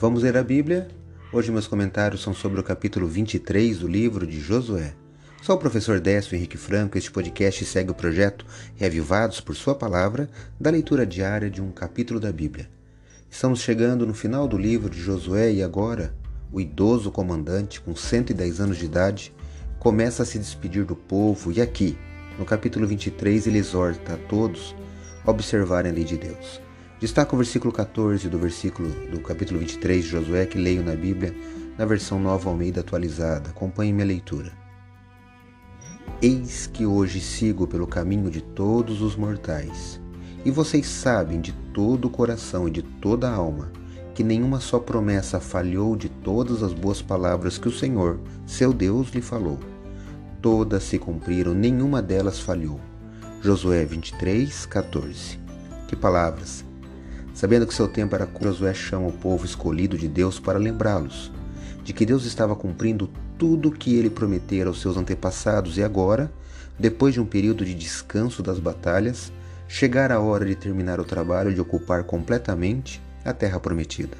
Vamos ler a Bíblia? Hoje meus comentários são sobre o capítulo 23 do livro de Josué. Sou o professor Décio Henrique Franco. Este podcast segue o projeto Reavivados por Sua Palavra, da leitura diária de um capítulo da Bíblia. Estamos chegando no final do livro de Josué e agora o idoso comandante, com 110 anos de idade, começa a se despedir do povo e aqui, no capítulo 23, ele exorta a todos a observarem a lei de Deus. Destaca o versículo 14 do versículo do capítulo 23 de Josué que leio na Bíblia na versão Nova Almeida atualizada. Acompanhe minha leitura. Eis que hoje sigo pelo caminho de todos os mortais, e vocês sabem de todo o coração e de toda a alma que nenhuma só promessa falhou de todas as boas palavras que o Senhor, seu Deus, lhe falou. Todas se cumpriram, nenhuma delas falhou. Josué 23, 14. Que palavras! Sabendo que seu tempo era curto, Josué chama o povo escolhido de Deus para lembrá-los de que Deus estava cumprindo tudo o que ele prometera aos seus antepassados e agora, depois de um período de descanso das batalhas, chegara a hora de terminar o trabalho de ocupar completamente a terra prometida.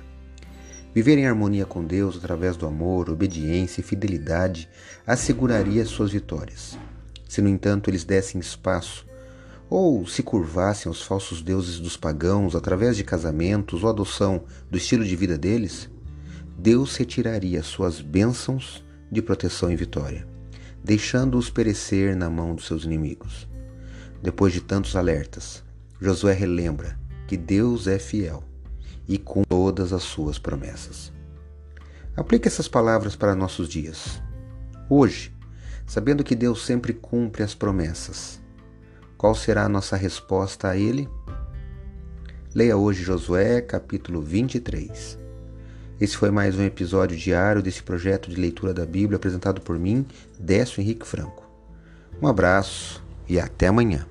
Viver em harmonia com Deus através do amor, obediência e fidelidade asseguraria suas vitórias. Se, no entanto, eles dessem espaço ou se curvassem aos falsos deuses dos pagãos através de casamentos ou adoção do estilo de vida deles, Deus retiraria suas bênçãos de proteção e vitória, deixando-os perecer na mão dos seus inimigos. Depois de tantos alertas, Josué relembra que Deus é fiel e com todas as suas promessas. Aplique essas palavras para nossos dias. Hoje, sabendo que Deus sempre cumpre as promessas, qual será a nossa resposta a ele? Leia hoje Josué, capítulo 23. Esse foi mais um episódio diário desse projeto de leitura da Bíblia apresentado por mim, Décio Henrique Franco. Um abraço e até amanhã.